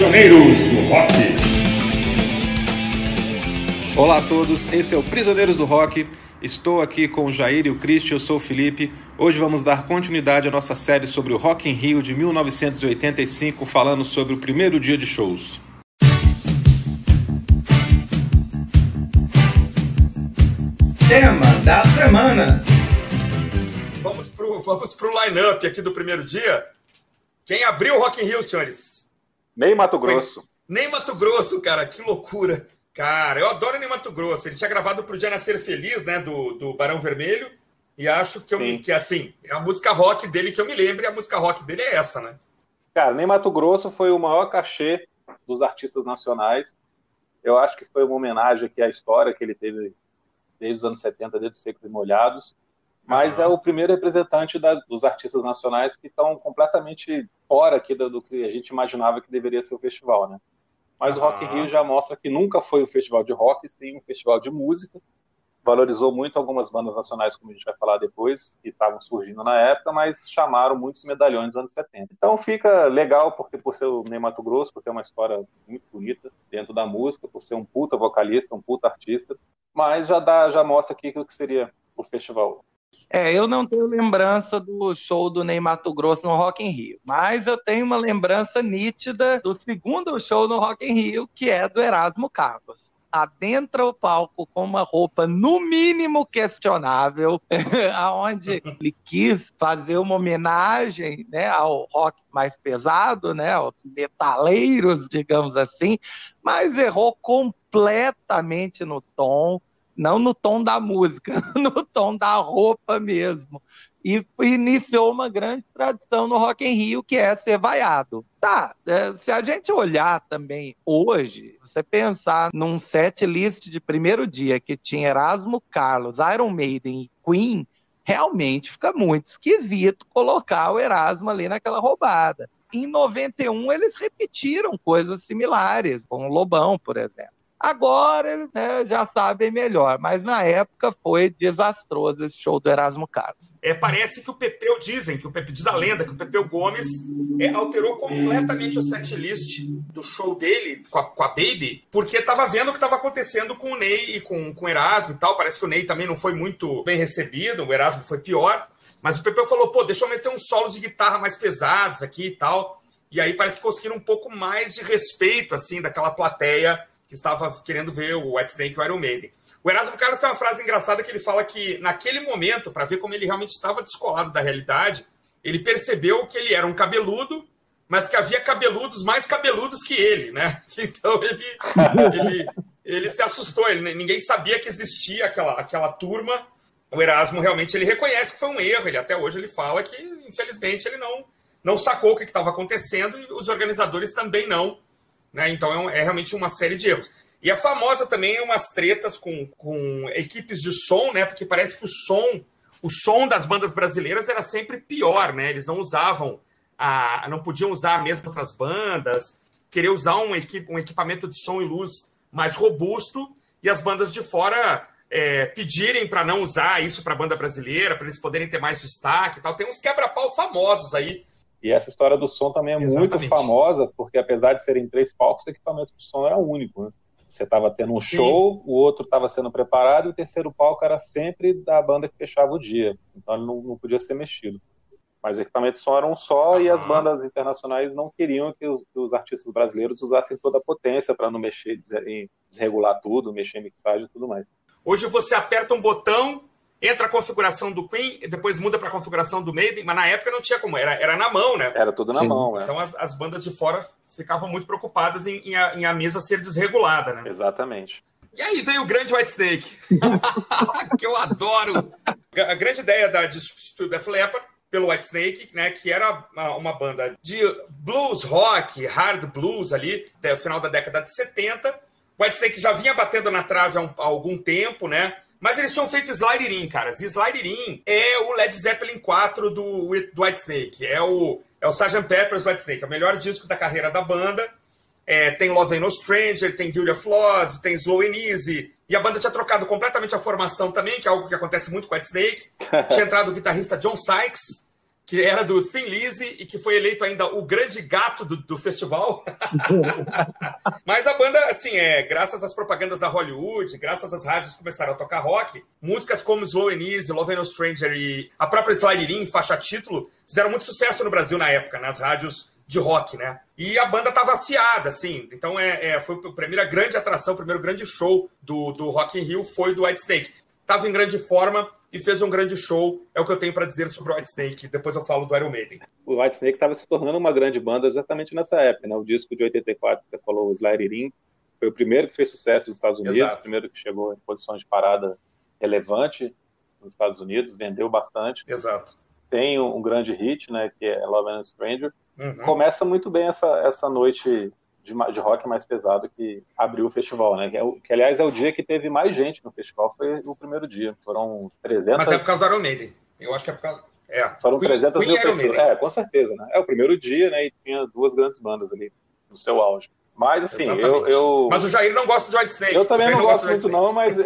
Prisioneiros do Rock. Olá a todos, esse é o Prisioneiros do Rock. Estou aqui com o Jair e o Christian, eu sou o Felipe. Hoje vamos dar continuidade à nossa série sobre o Rock in Rio de 1985, falando sobre o primeiro dia de shows. Tema da semana. Vamos pro, vamos pro line-up aqui do primeiro dia. Quem abriu o Rock in Rio, senhores? Nem Mato Grosso. Foi... Nem Mato Grosso, cara, que loucura. Cara, eu adoro Nem Mato Grosso. Ele tinha gravado pro Dia Nascer Feliz, né, do, do Barão Vermelho. E acho que, eu, que, assim, é a música rock dele que eu me lembro, e a música rock dele é essa, né? Cara, Nem Mato Grosso foi o maior cachê dos artistas nacionais. Eu acho que foi uma homenagem aqui à história que ele teve desde os anos 70, desde Secos e Molhados mas é o primeiro representante das, dos artistas nacionais que estão completamente fora aqui do, do, que a gente imaginava que deveria ser o festival, né? Mas o Rock in Rio já mostra que nunca foi um festival de rock, sim um festival de música. Valorizou muito algumas bandas nacionais, como a gente vai falar depois, que estavam surgindo na época, mas chamaram muitos medalhões dos anos 70. Então fica legal, porque por ser o Ney Mato Grosso, por ter uma história muito bonita dentro da música, por ser um puta vocalista, um puta artista, mas já dá, já mostra aqui o que seria o festival. É, eu não tenho lembrança do show do Ney Mato Grosso no Rock in Rio, mas eu tenho uma lembrança nítida do segundo show no Rock in Rio, que é do Erasmo Carlos. Adentra o palco com uma roupa no mínimo questionável, aonde ele quis fazer uma homenagem né, ao rock mais pesado, né, aos metaleiros, digamos assim, mas errou completamente no tom não no tom da música, no tom da roupa mesmo. E iniciou uma grande tradição no Rock in Rio, que é ser vaiado. Tá, é, se a gente olhar também hoje, você pensar num set list de primeiro dia que tinha Erasmo Carlos, Iron Maiden e Queen, realmente fica muito esquisito colocar o Erasmo ali naquela roubada. Em 91, eles repetiram coisas similares, com o Lobão, por exemplo. Agora né, já sabem melhor, mas na época foi desastroso esse show do Erasmo Carlos. É, parece que o Pepeu, dizem, que o Pepe, diz a lenda, que o Pepeu Gomes é, alterou completamente o setlist do show dele com a, com a Baby, porque estava vendo o que estava acontecendo com o Ney e com, com o Erasmo e tal. Parece que o Ney também não foi muito bem recebido, o Erasmo foi pior. Mas o Pepeu falou, pô, deixa eu meter uns solos de guitarra mais pesados aqui e tal. E aí parece que conseguiram um pouco mais de respeito, assim, daquela plateia que estava querendo ver o Whitesnake e o Iron Maiden. O Erasmo Carlos tem uma frase engraçada que ele fala que, naquele momento, para ver como ele realmente estava descolado da realidade, ele percebeu que ele era um cabeludo, mas que havia cabeludos mais cabeludos que ele, né? Então ele, ele, ele se assustou, ele, ninguém sabia que existia aquela, aquela turma. O Erasmo realmente ele reconhece que foi um erro, ele até hoje ele fala que, infelizmente, ele não, não sacou o que estava acontecendo e os organizadores também não. Né? Então é, um, é, realmente uma série de erros. E a famosa também é umas tretas com, com equipes de som, né? Porque parece que o som, o som das bandas brasileiras era sempre pior, né? Eles não usavam, a, não podiam usar a mesma outras bandas, querer usar um, equipe, um equipamento de som e luz mais robusto, e as bandas de fora é, pedirem para não usar isso para a banda brasileira, para eles poderem ter mais destaque e tal. Tem uns quebra-pau famosos aí e essa história do som também é Exatamente. muito famosa, porque apesar de serem três palcos, o equipamento de som era único. Né? Você estava tendo um show, Sim. o outro estava sendo preparado, e o terceiro palco era sempre da banda que fechava o dia. Então ele não, não podia ser mexido. Mas o equipamento de som era um só uhum. e as bandas internacionais não queriam que os, que os artistas brasileiros usassem toda a potência para não mexer, desregular tudo, mexer em mixagem e tudo mais. Hoje você aperta um botão, entra a configuração do Queen, depois muda para a configuração do Maiden, mas na época não tinha como, era, era na mão, né? Era tudo na Sim. mão, é. Então as, as bandas de fora ficavam muito preocupadas em, em, a, em, a, mesa ser desregulada, né? Exatamente. E aí veio o grande White Snake, que eu adoro. A grande ideia da, de substituir Def Leppard pelo White Snake, né, que era uma, uma, banda de blues rock, hard blues ali, até o final da década de 70. O White Snake já vinha batendo na trave há, um, há algum tempo, né? Mas eles tinham feito Slide In, cara. E Slide In é o Led Zeppelin 4 do, do Whitesnake. É o, é o Sgt. Pepper's Whitesnake. É o melhor disco da carreira da banda. É, tem Love Ain't No Stranger, tem Guild of Love, tem Slow and Easy. E a banda tinha trocado completamente a formação também, que é algo que acontece muito com Whitesnake. tinha entrado o guitarrista John Sykes, que era do Thin Lizzy e que foi eleito ainda o grande gato do, do festival. Mas a banda, assim, é, graças às propagandas da Hollywood, graças às rádios que começaram a tocar rock, músicas como Slow and Easy, Love No Stranger e a própria Slide faixa título, fizeram muito sucesso no Brasil na época, nas rádios de rock, né? E a banda tava afiada, assim. Então é, é, foi a primeira grande atração, o primeiro grande show do, do Rock in Rio foi do Whitesnake. Tava em grande forma, e fez um grande show. É o que eu tenho para dizer sobre o Whitesnake. Depois eu falo do Iron Maiden. O Whitesnake estava se tornando uma grande banda exatamente nessa época, né? O disco de 84 que você falou, o Slayer foi o primeiro que fez sucesso nos Estados Unidos, Exato. o primeiro que chegou em posições de parada relevante nos Estados Unidos, vendeu bastante. Exato. Tem um, grande hit, né, que é Love and Stranger. Uhum. Começa muito bem essa, essa noite de, de rock mais pesado que abriu o festival, né? Que, é, que, aliás é o dia que teve mais gente no festival, foi o primeiro dia. Foram 300. Mas é por causa do Iron Maiden. Eu acho que é por causa. É. Foram Queen, 300 Queen mil pessoas. É, com certeza, né? É o primeiro dia, né? E tinha duas grandes bandas ali no seu auge. Mas assim, eu, eu, Mas o Jair não gosta de White Snake. Eu também não, não gosto muito, não, mas eu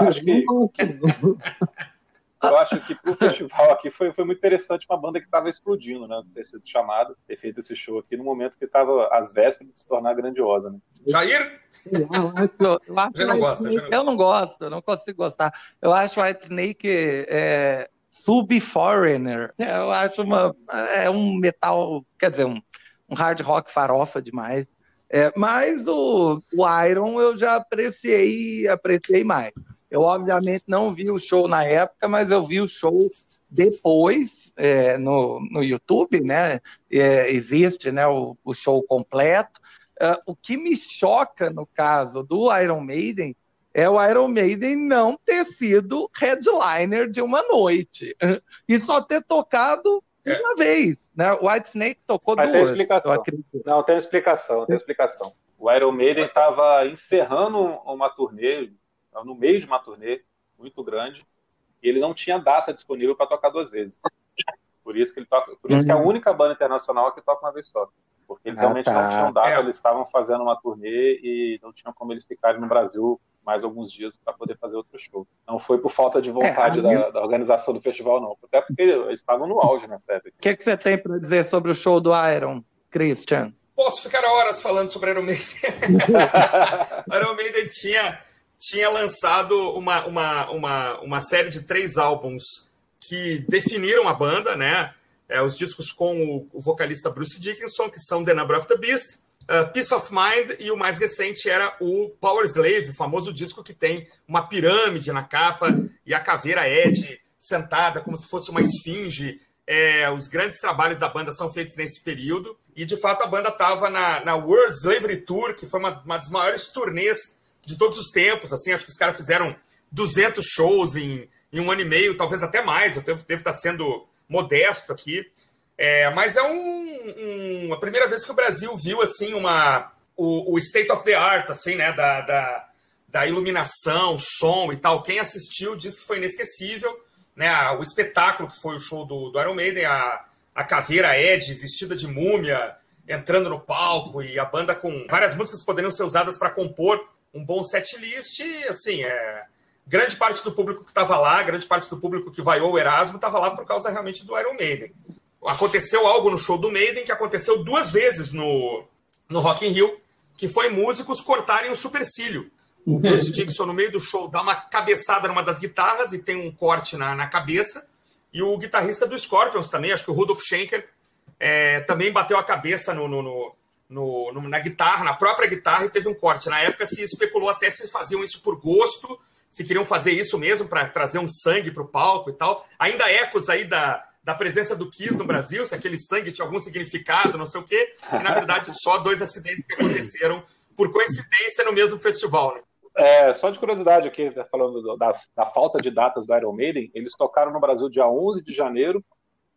acho que. Eu acho que pro festival aqui foi, foi muito interessante uma banda que estava explodindo, né? Ter sido chamado, ter feito esse show aqui no momento que estava às vésperas de se tornar grandiosa, né? Jair? Eu, eu, eu, acho não gosta, Snake, não... eu não gosto, eu não consigo gostar. Eu acho White Snake é, sub-foreigner. Eu acho uma, é um metal, quer dizer, um, um hard rock farofa demais. É, mas o, o Iron eu já apreciei, apreciei mais. Eu, obviamente, não vi o show na época, mas eu vi o show depois é, no, no YouTube, né? É, existe né, o, o show completo. Uh, o que me choca no caso do Iron Maiden é o Iron Maiden não ter sido headliner de uma noite e só ter tocado é. uma vez. Né? O White Snake tocou Mas duas. Tem explicação. Não, tem explicação, tem explicação. O Iron Maiden estava encerrando uma turnê no meio de uma turnê muito grande, e ele não tinha data disponível para tocar duas vezes. Por isso que ele toca, por isso uhum. que é a uhum. única banda internacional que toca uma vez só. Porque eles ah, realmente tá. não tinham data, é. eles estavam fazendo uma turnê e não tinham como eles ficarem no Brasil mais alguns dias para poder fazer outro show. Não foi por falta de vontade é, da, da, organização do festival, não. Até porque eles estavam no auge nessa época. O que, que você tem para dizer sobre o show do Iron, Christian? Posso ficar horas falando sobre Iron Maiden. Iron Maiden tinha tinha lançado uma, uma, uma, uma série de três álbuns que definiram a banda, né? É, os discos com o, o, vocalista Bruce Dickinson, que são The Number of the Beast, uh, Peace of Mind, e o mais recente era o Power Slave, o famoso disco que tem uma pirâmide na capa e a caveira Ed sentada como se fosse uma esfinge. É, os grandes trabalhos da banda são feitos nesse período, e de fato a banda estava na, na World Slavery Tour, que foi uma, uma das maiores turnês de todos os tempos. Assim, acho que os caras fizeram 200 shows em, em um ano e meio, talvez até mais. Eu devo, devo estar sendo modesto aqui. É, mas é um, um, a primeira vez que o Brasil viu assim uma o, o state of the art, assim, né, da, da, da, iluminação, som e tal. Quem assistiu disse que foi inesquecível, né, o espetáculo que foi o show do, do Iron Maiden, a, a caveira Ed vestida de múmia entrando no palco e a banda com várias músicas poderiam ser usadas para compor um bom set list, assim, é, grande parte do público que estava lá, grande parte do público que vaiou o Erasmo estava lá por causa realmente do Iron Maiden. Aconteceu algo no show do Maiden que aconteceu duas vezes no, no Rock in Rio, que foi músicos cortarem o supercílio. O Bruce Dixon, no meio do show, dá uma cabeçada numa das guitarras e tem um corte na, na cabeça. E o guitarrista do Scorpions também, acho que o Rudolf Schenker, é, também bateu a cabeça no, no, no no, no, na guitarra, na própria guitarra, e teve um corte. Na época se especulou até se faziam isso por gosto, se queriam fazer isso mesmo para trazer um sangue para o palco e tal. Ainda ecos aí da, da presença do Kiss no Brasil, se aquele sangue tinha algum significado, não sei o quê. E, na verdade, só dois acidentes que aconteceram por coincidência no mesmo festival. Né? É, só de curiosidade aqui, tá falando da, da falta de datas do Iron Maiden, eles tocaram no Brasil dia 11 de janeiro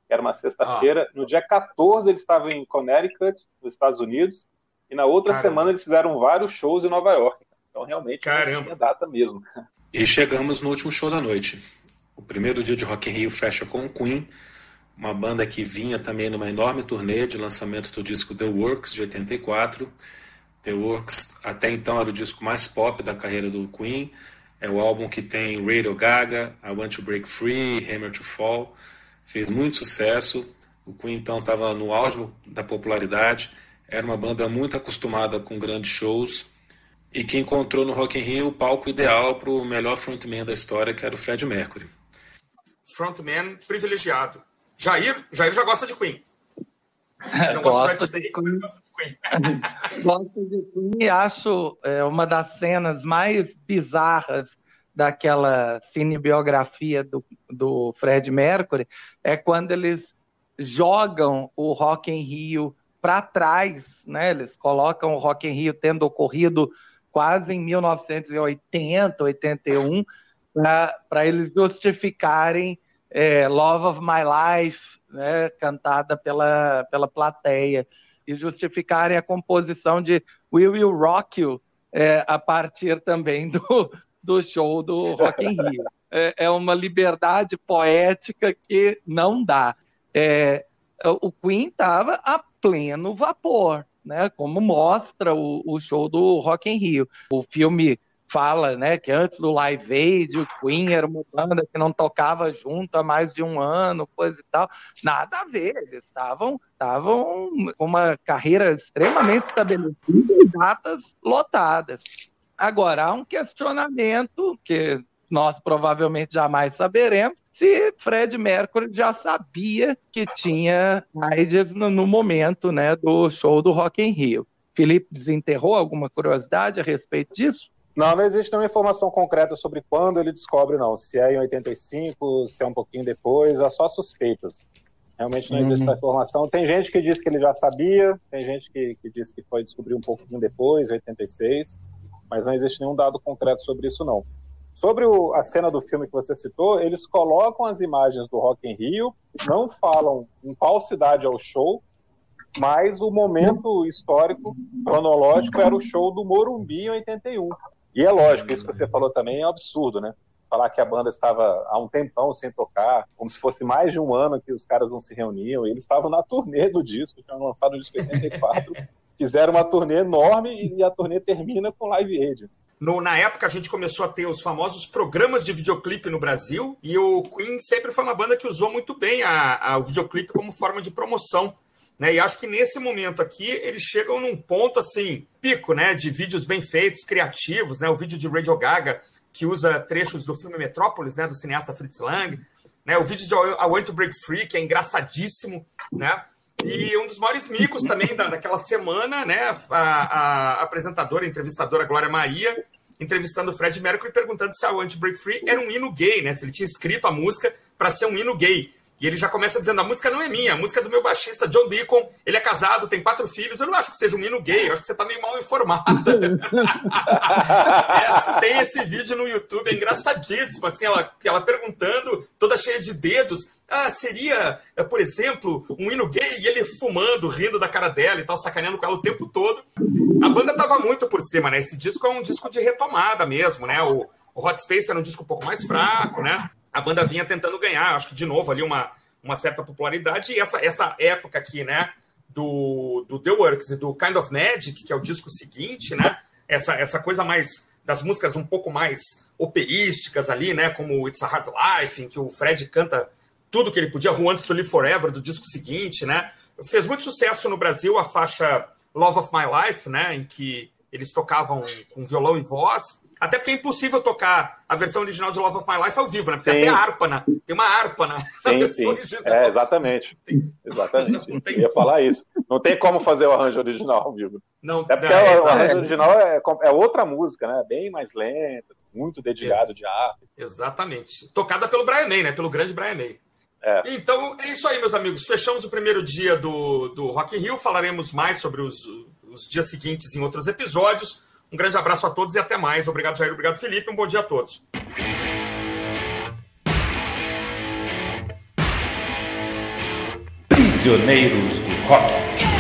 era uma sexta-feira. Ah. No dia 14, eles estavam em Connecticut, nos Estados Unidos, e na outra Caramba. semana eles fizeram vários shows em Nova York. Então, realmente, Caramba. não tinha data mesmo. E chegamos no último show da noite. O primeiro dia de Rock in Rio fecha com o Queen, uma banda que vinha também numa enorme turnê de lançamento do disco The Works, de 84. The Works, até então, era o disco mais pop da carreira do Queen. É o álbum que tem Radio Gaga, I Want to Break Free, Hammer to Fall fez muito sucesso. O Queen então estava no auge da popularidade, era uma banda muito acostumada com grandes shows e que encontrou no Rock in Rio o palco ideal para o melhor frontman da história, que era o Fred Mercury. Frontman privilegiado. Jair, Jair já gosta de Queen. Não gosto de Queen. gosto de Queen e acho é, uma das cenas mais bizarras daquela cinebiografia do, do Fred Mercury é quando eles jogam o Rock in Rio para trás, né? Eles colocam o Rock in Rio tendo ocorrido quase em 1980, 81, para eles justificarem é, Love of My Life, né, cantada pela, pela plateia, e justificarem a composição de We Will Rock You é, a partir também do, do show do Rock in Rio. É, é uma liberdade poética que não dá. É, o Queen estava a pleno vapor, né? Como mostra o, o show do Rock in Rio. O filme fala, né, que antes do Live Aid, o Queen era uma banda que não tocava junto há mais de um ano, coisa e tal. Nada a ver, eles estavam estavam com uma carreira extremamente estabelecida e datas lotadas. Agora, há um questionamento que nós provavelmente jamais saberemos se Fred Mercury já sabia que tinha AIDS no, no momento né, do show do Rock in Rio. Felipe desenterrou alguma curiosidade a respeito disso? Não, não existe nenhuma informação concreta sobre quando ele descobre, não. Se é em 85, se é um pouquinho depois, é só suspeitas. Realmente não existe uhum. essa informação. Tem gente que diz que ele já sabia, tem gente que, que diz que foi descobrir um pouquinho depois, 86, mas não existe nenhum dado concreto sobre isso, não. Sobre o, a cena do filme que você citou, eles colocam as imagens do Rock in Rio, não falam em qual cidade é o show, mas o momento histórico, cronológico, era o show do Morumbi em 81. E é lógico, isso que você falou também é um absurdo, né? Falar que a banda estava há um tempão sem tocar, como se fosse mais de um ano que os caras não se reuniam. Eles estavam na turnê do disco, tinham lançado o disco em 84, fizeram uma turnê enorme e a turnê termina com Live Aid. No, na época a gente começou a ter os famosos programas de videoclipe no Brasil e o Queen sempre foi uma banda que usou muito bem a, a, o videoclipe como forma de promoção. Né? E acho que nesse momento aqui eles chegam num ponto assim, pico, né? De vídeos bem feitos, criativos, né? O vídeo de Radio Gaga, que usa trechos do filme Metrópolis, né? Do cineasta Fritz Lang. Né? O vídeo de I Want to Break Free, que é engraçadíssimo, né? E um dos maiores micos também da, daquela semana, né? A, a, apresentadora, a entrevistadora Glória Maria, entrevistando o Fred Mercury, perguntando se a Want Break Free era um hino gay, né? Se ele tinha escrito a música para ser um hino gay. E ele já começa dizendo: a música não é minha, a música é do meu baixista John Deacon. Ele é casado, tem quatro filhos. Eu não acho que seja um hino gay, eu acho que você está meio mal informada. é, tem esse vídeo no YouTube, é engraçadíssimo. Assim, ela, ela perguntando, toda cheia de dedos: ah, seria, eh, por exemplo, um hino gay? E ele fumando, rindo da cara dela e tal, sacaneando com ela o tempo todo. A banda tava muito por cima, né? Esse disco é um disco de retomada mesmo, né? O, o Hot Space era um disco um pouco mais fraco, né? a banda vinha tentando ganhar, acho que de novo ali uma, uma certa popularidade, e essa, essa época aqui, né, do, do The Works e do Kind of Magic, que é o disco seguinte, né, essa, essa coisa mais das músicas um pouco mais operísticas ali, né, como It's a Hard Life, em que o Fred canta tudo que ele podia, Who Wants to Live Forever, do disco seguinte, né, fez muito sucesso no Brasil a faixa Love of My Life, né, em que eles tocavam com violão e voz, até porque é impossível tocar a versão original de Love of My Life ao vivo, né? Porque sim. tem harpa, né? Tem uma harpa na, sim, versão sim. original. É, exatamente. Tem... Exatamente. Não tem... Eu ia falar isso. Não tem como fazer o arranjo original ao vivo. Não, é porque é, o, arranjo original é, é, outra música, né? Bem mais lenta, muito dedicado de harpa. Exatamente. Tocada pelo Brian May, né? Pelo grande Brian May. É. Então, é isso aí, meus amigos. Fechamos o primeiro dia do, do Rock in Rio. Falaremos mais sobre os, os dias seguintes em outros episódios. Um grande abraço a todos e até mais. Obrigado, Jair. Obrigado, Felipe. Um bom dia a todos. Prisioneiros do Rock.